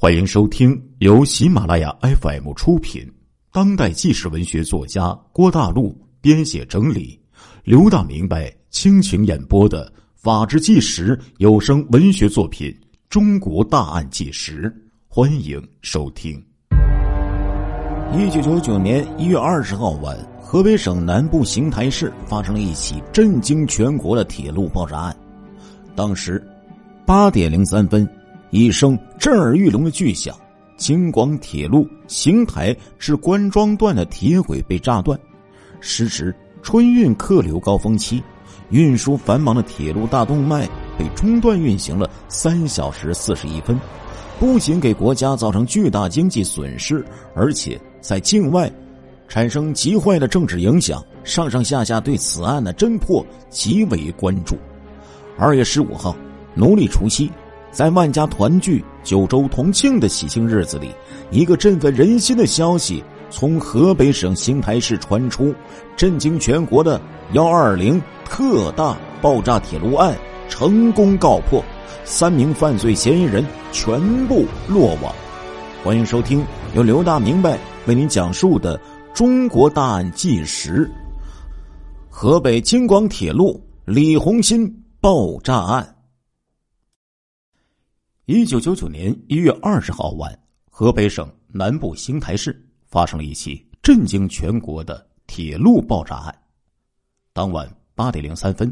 欢迎收听由喜马拉雅 FM 出品、当代纪实文学作家郭大陆编写整理、刘大明白倾情演播的《法制纪实》有声文学作品《中国大案纪实》，欢迎收听。一九九九年一月二十号晚，河北省南部邢台市发生了一起震惊全国的铁路爆炸案。当时八点零三分。一声震耳欲聋的巨响，京广铁路邢台至关庄段的铁轨被炸断。时值春运客流高峰期，运输繁忙的铁路大动脉被中断运行了三小时四十一分，不仅给国家造成巨大经济损失，而且在境外产生极坏的政治影响。上上下下对此案的侦破极为关注。二月十五号，农历除夕。在万家团聚、九州同庆的喜庆日子里，一个振奋人心的消息从河北省邢台市传出：震惊全国的幺二零特大爆炸铁路案成功告破，三名犯罪嫌疑人全部落网。欢迎收听由刘大明白为您讲述的《中国大案纪实》——河北京广铁路李洪新爆炸案。一九九九年一月二十号晚，河北省南部邢台市发生了一起震惊全国的铁路爆炸案。当晚八点零三分，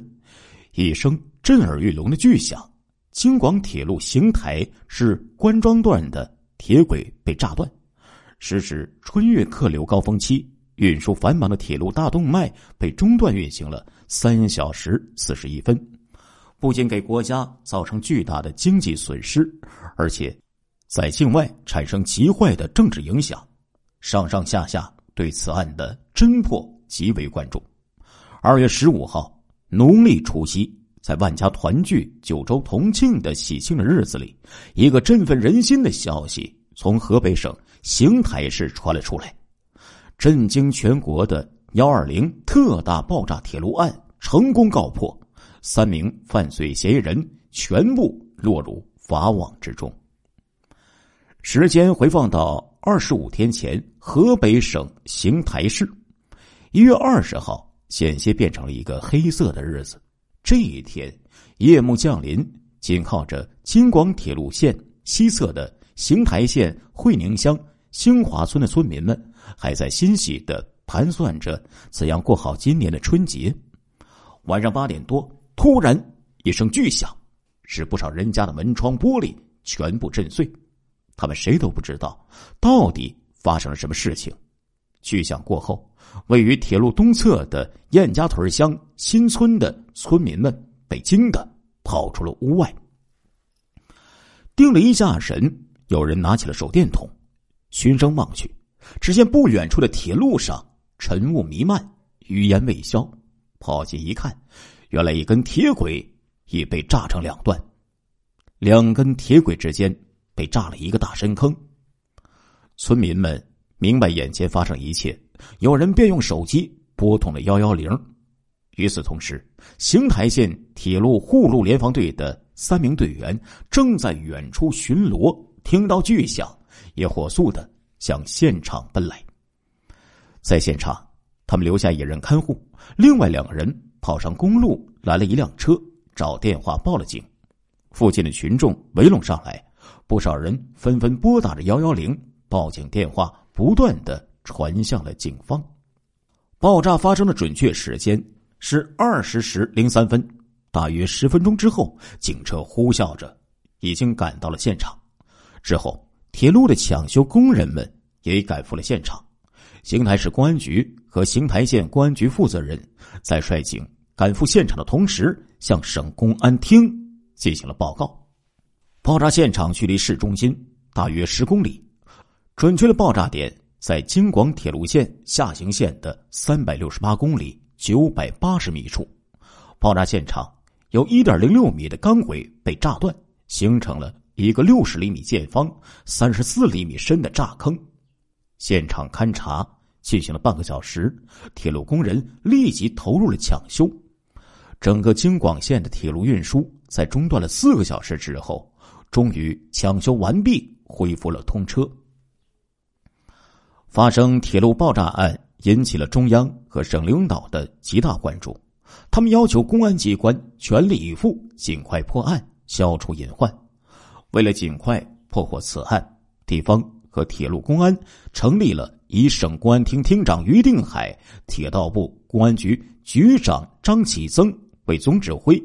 一声震耳欲聋的巨响，京广铁路邢台至关庄段的铁轨被炸断。时值春运客流高峰期，运输繁忙的铁路大动脉被中断运行了三小时四十一分。不仅给国家造成巨大的经济损失，而且在境外产生极坏的政治影响。上上下下对此案的侦破极为关注。二月十五号，农历除夕，在万家团聚、九州同庆的喜庆的日子里，一个振奋人心的消息从河北省邢台市传了出来：震惊全国的幺二零特大爆炸铁路案成功告破。三名犯罪嫌疑人全部落入法网之中。时间回放到二十五天前，河北省邢台市一月二十号，险些变成了一个黑色的日子。这一天，夜幕降临，紧靠着京广铁路线西侧的邢台县会宁乡兴华村的村民们，还在欣喜的盘算着怎样过好今年的春节。晚上八点多。突然一声巨响，使不少人家的门窗玻璃全部震碎。他们谁都不知道到底发生了什么事情。巨响过后，位于铁路东侧的燕家屯乡新村的村民们被惊得跑出了屋外。定了一下神，有人拿起了手电筒，循声望去，只见不远处的铁路上晨雾弥漫，余烟未消。跑近一看。原来一根铁轨已被炸成两段，两根铁轨之间被炸了一个大深坑。村民们明白眼前发生一切，有人便用手机拨通了幺幺零。与此同时，邢台县铁路护路联防队的三名队员正在远处巡逻，听到巨响，也火速的向现场奔来。在现场，他们留下一人看护，另外两个人。跑上公路，来了一辆车，找电话报了警。附近的群众围拢上来，不少人纷纷拨打着幺幺零报警电话，不断的传向了警方。爆炸发生的准确时间是二十时零三分，大约十分钟之后，警车呼啸着已经赶到了现场。之后，铁路的抢修工人们也赶赴了现场。邢台市公安局和邢台县公安局负责人在率警。赶赴现场的同时，向省公安厅进行了报告。爆炸现场距离市中心大约十公里，准确的爆炸点在京广铁路线下行线的三百六十八公里九百八十米处。爆炸现场有一点零六米的钢轨被炸断，形成了一个六十厘米见方、三十四厘米深的炸坑。现场勘查进行了半个小时，铁路工人立即投入了抢修。整个京广线的铁路运输在中断了四个小时之后，终于抢修完毕，恢复了通车。发生铁路爆炸案引起了中央和省领导的极大关注，他们要求公安机关全力以赴，尽快破案，消除隐患。为了尽快破获此案，地方和铁路公安成立了以省公安厅厅长于定海、铁道部公安局局长张启增为总指挥，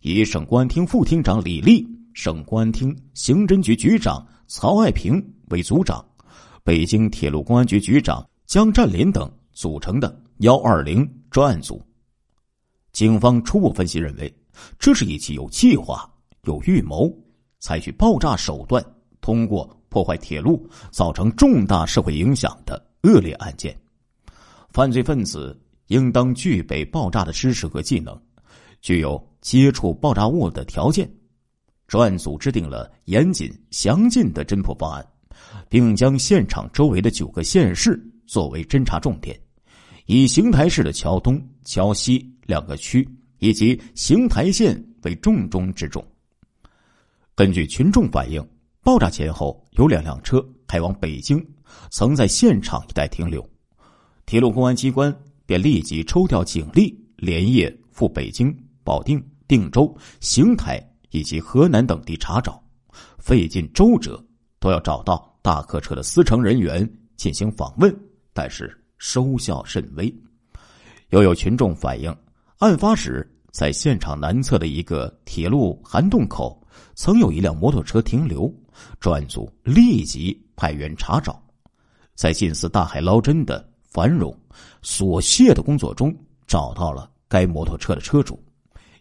以省公安厅副厅长李立、省公安厅刑侦局局长曹爱平为组长。北京铁路公安局局长江占林等组成的“幺二零”专案组，警方初步分析认为，这是一起有计划、有预谋、采取爆炸手段，通过破坏铁路造成重大社会影响的恶劣案件。犯罪分子应当具备爆炸的知识和技能，具有接触爆炸物的条件。专案组制定了严谨详尽的侦破方案。并将现场周围的九个县市作为侦查重点，以邢台市的桥东、桥西两个区以及邢台县为重中之重。根据群众反映，爆炸前后有两辆车开往北京，曾在现场一带停留。铁路公安机关便立即抽调警力，连夜赴北京、保定、定州、邢台以及河南等地查找，费尽周折都要找到。大客车的司乘人员进行访问，但是收效甚微。又有群众反映，案发时在现场南侧的一个铁路涵洞口，曾有一辆摩托车停留。专案组立即派员查找，在近似大海捞针的繁荣琐屑的工作中，找到了该摩托车的车主，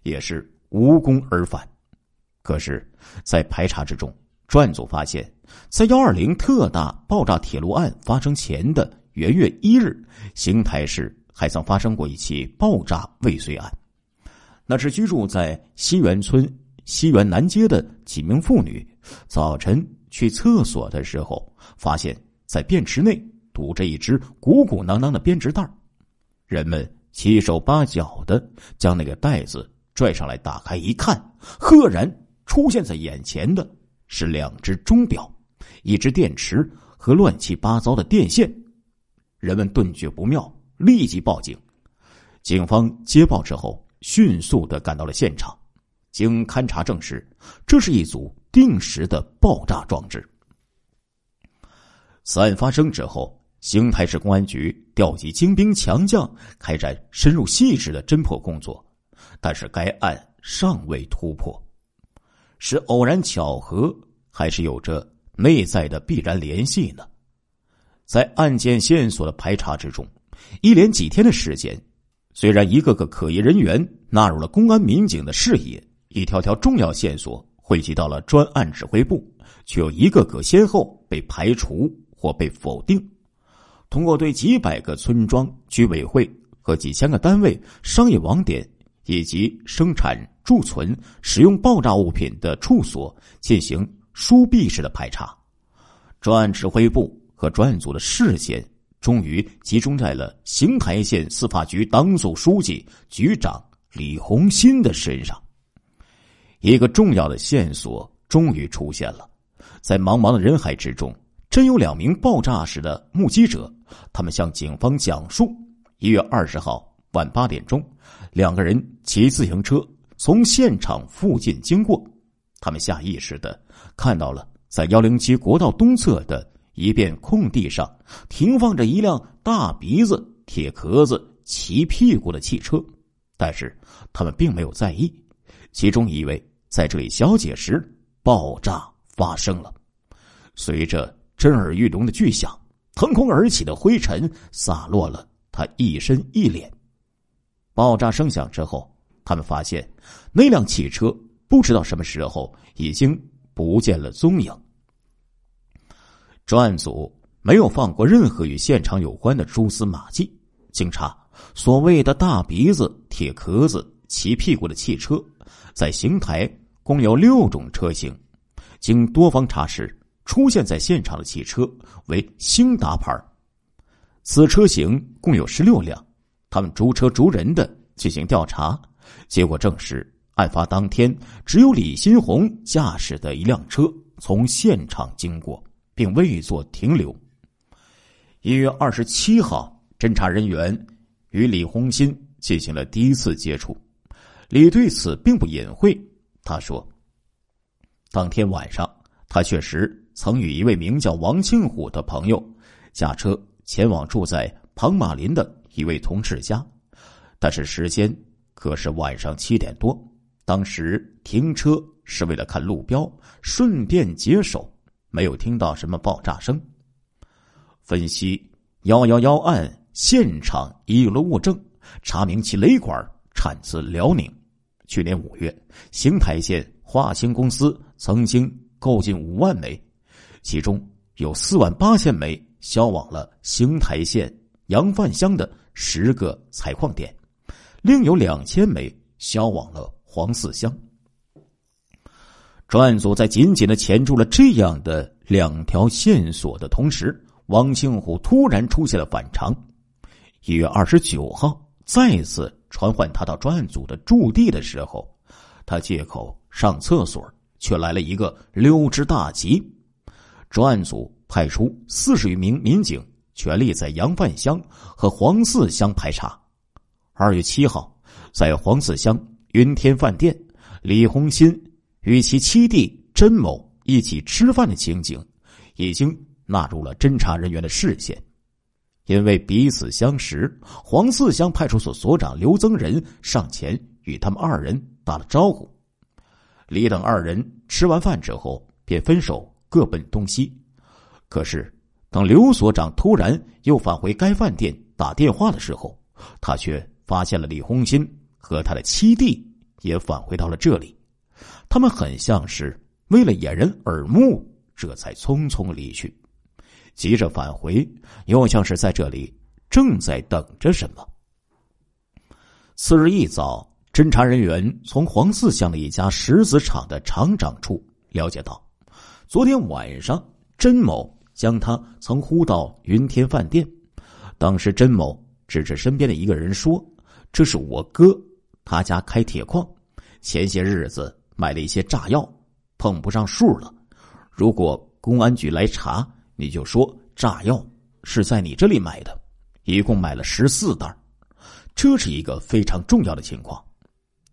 也是无功而返。可是，在排查之中，专案组发现。在幺二零特大爆炸铁路案发生前的元月一日，邢台市还曾发生过一起爆炸未遂案。那是居住在西园村西园南街的几名妇女，早晨去厕所的时候，发现在便池内堵着一只鼓鼓囊囊的编织袋人们七手八脚的将那个袋子拽上来，打开一看，赫然出现在眼前的是两只钟表。一只电池和乱七八糟的电线，人们顿觉不妙，立即报警。警方接报之后，迅速的赶到了现场，经勘查证实，这是一组定时的爆炸装置。此案发生之后，邢台市公安局调集精兵强将，开展深入细致的侦破工作，但是该案尚未突破，是偶然巧合，还是有着？内在的必然联系呢？在案件线索的排查之中，一连几天的时间，虽然一个个可疑人员纳入了公安民警的视野，一条条重要线索汇集到了专案指挥部，却又一个个先后被排除或被否定。通过对几百个村庄、居委会和几千个单位、商业网点以及生产、贮存、使用爆炸物品的处所进行。疏闭式的排查，专案指挥部和专案组的视线终于集中在了邢台县司法局党组书记、局长李红新的身上。一个重要的线索终于出现了，在茫茫的人海之中，真有两名爆炸时的目击者，他们向警方讲述：一月二十号晚八点钟，两个人骑自行车从现场附近经过，他们下意识的。看到了，在幺零七国道东侧的一片空地上，停放着一辆大鼻子、铁壳子、骑屁股的汽车，但是他们并没有在意。其中一位在这里小解时，爆炸发生了，随着震耳欲聋的巨响，腾空而起的灰尘洒落了他一身一脸。爆炸声响之后，他们发现那辆汽车不知道什么时候已经。不见了踪影。专案组没有放过任何与现场有关的蛛丝马迹。经查，所谓的大鼻子、铁壳子、骑屁股的汽车，在邢台共有六种车型。经多方查实，出现在现场的汽车为兴达牌。此车型共有十六辆。他们逐车逐人的进行调查，结果证实。案发当天，只有李新红驾驶的一辆车从现场经过，并未做停留。一月二十七号，侦查人员与李红新进行了第一次接触。李对此并不隐晦，他说：“当天晚上，他确实曾与一位名叫王庆虎的朋友驾车前往住在庞马林的一位同事家，但是时间可是晚上七点多。当时停车是为了看路标，顺便解手，没有听到什么爆炸声。分析幺幺幺案现场遗留物证，查明其雷管产自辽宁。去年五月，邢台县华兴公司曾经购进五万枚，其中有四万八千枚销往了邢台县杨范乡的十个采矿点，另有两千枚销往了黄四乡。专案组在紧紧的钳住了这样的两条线索的同时，王庆虎突然出现了反常。一月二十九号，再次。传唤他到专案组的驻地的时候，他借口上厕所，却来了一个溜之大吉。专案组派出四十余名民警，全力在杨范乡和黄四乡排查。二月七号，在黄四乡云天饭店，李红新与其七弟甄某一起吃饭的情景，已经纳入了侦查人员的视线。因为彼此相识，黄四乡派出所所长刘增仁上前与他们二人打了招呼。李等二人吃完饭之后便分手，各奔东西。可是，当刘所长突然又返回该饭店打电话的时候，他却发现了李红新和他的七弟也返回到了这里。他们很像是为了掩人耳目，这才匆匆离去。急着返回，又像是在这里正在等着什么。次日一早，侦查人员从黄四乡的一家石子厂的厂长处了解到，昨天晚上甄某将他曾呼到云天饭店。当时甄某指着身边的一个人说：“这是我哥，他家开铁矿，前些日子买了一些炸药，碰不上数了。如果公安局来查。”你就说炸药是在你这里买的，一共买了十四袋，这是一个非常重要的情况。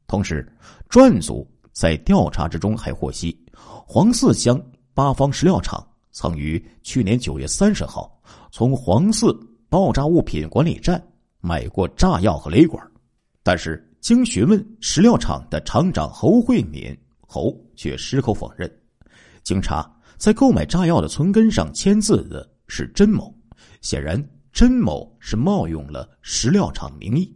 同时，专案组在调查之中还获悉，黄四乡八方石料厂曾于去年九月三十号从黄四爆炸物品管理站买过炸药和雷管，但是经询问石料厂的厂长侯慧敏，侯却矢口否认。经查。在购买炸药的存根上签字的是甄某，显然甄某是冒用了石料厂名义。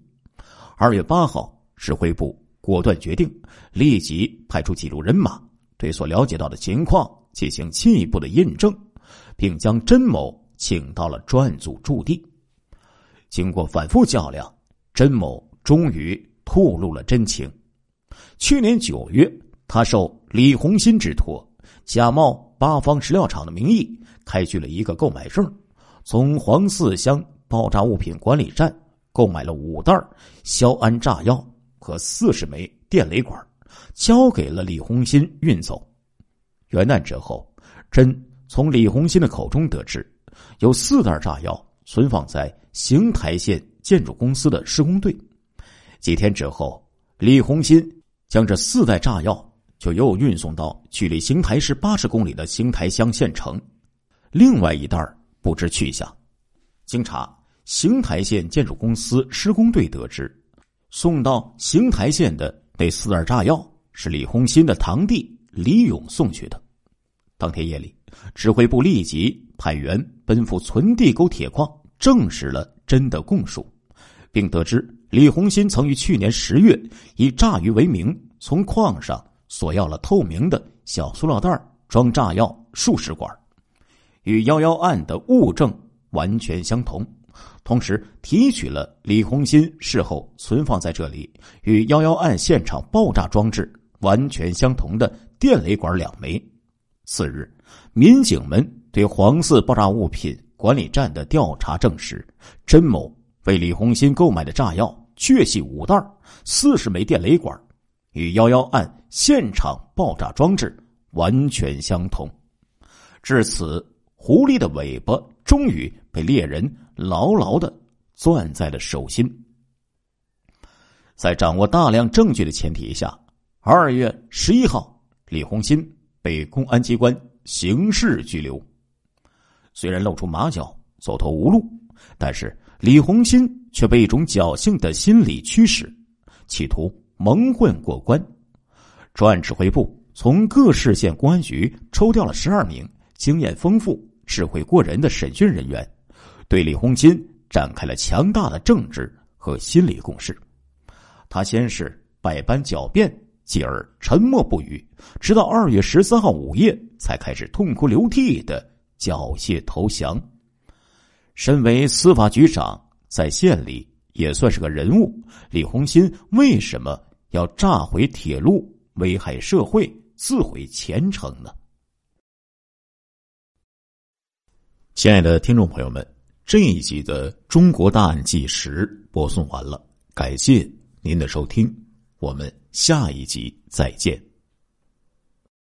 二月八号，指挥部果断决定立即派出几路人马，对所了解到的情况进行进一步的印证，并将甄某请到了专案组驻地。经过反复较量，甄某终于吐露了真情。去年九月，他受李红新之托，假冒。八方石料厂的名义开具了一个购买证，从黄四乡爆炸物品管理站购买了五袋硝铵炸药和四十枚电雷管，交给了李红新运走。元旦之后，真从李洪新的口中得知，有四袋炸药存放在邢台县建筑公司的施工队。几天之后，李洪新将这四袋炸药。就又运送到距离邢台市八十公里的邢台乡县城，另外一袋不知去向。经查，邢台县建筑公司施工队得知，送到邢台县的那四袋炸药是李洪新的堂弟李勇送去的。当天夜里，指挥部立即派员奔赴存地沟铁矿，证实了真的供述，并得知李红新曾于去年十月以炸鱼为名从矿上。索要了透明的小塑料袋装炸药数十管，与幺幺案的物证完全相同。同时提取了李红新事后存放在这里与幺幺案现场爆炸装置完全相同的电雷管两枚。次日，民警们对黄四爆炸物品管理站的调查证实，甄某为李红新购买的炸药确系五袋，四十枚电雷管。与幺幺案现场爆炸装置完全相同。至此，狐狸的尾巴终于被猎人牢牢的攥在了手心。在掌握大量证据的前提下，二月十一号，李红新被公安机关刑事拘留。虽然露出马脚，走投无路，但是李红新却被一种侥幸的心理驱使，企图蒙混过关。专案指挥部从各市县公安局抽调了十二名经验丰富、智慧过人的审讯人员，对李红新展开了强大的政治和心理攻势。他先是百般狡辩，继而沉默不语，直到二月十三号午夜才开始痛哭流涕的缴械投降。身为司法局长，在县里也算是个人物。李洪新为什么要炸毁铁路，危害社会，自毁前程呢？亲爱的听众朋友们，这一集的《中国大案纪实》播送完了，感谢。您的收听，我们下一集再见。